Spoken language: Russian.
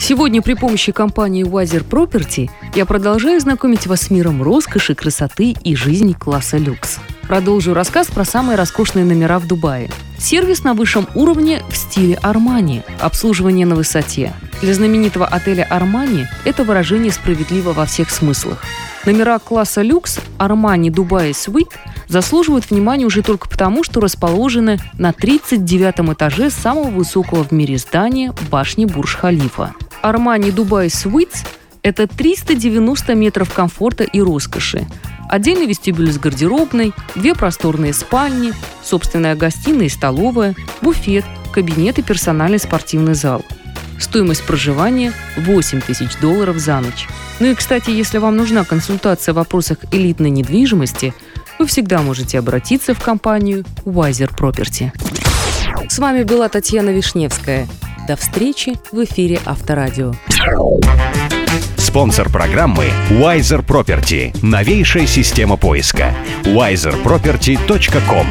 Сегодня при помощи компании Wiser Property я продолжаю знакомить вас с миром роскоши, красоты и жизни класса люкс. Продолжу рассказ про самые роскошные номера в Дубае. Сервис на высшем уровне в стиле Армани, обслуживание на высоте. Для знаменитого отеля Армани это выражение справедливо во всех смыслах. Номера класса люкс Армани Дубай Suite заслуживают внимания уже только потому, что расположены на 39 этаже самого высокого в мире здания башни Бурж-Халифа. Армани Дубай Suites – это 390 метров комфорта и роскоши, отдельный вестибюль с гардеробной, две просторные спальни, собственная гостиная и столовая, буфет, кабинет и персональный спортивный зал. Стоимость проживания – 8 тысяч долларов за ночь. Ну и, кстати, если вам нужна консультация в вопросах элитной недвижимости, вы всегда можете обратиться в компанию Wiser Property. С вами была Татьяна Вишневская – до встречи в эфире Авторадио. Спонсор программы Wiser Property. Новейшая система поиска. wiserproperty.com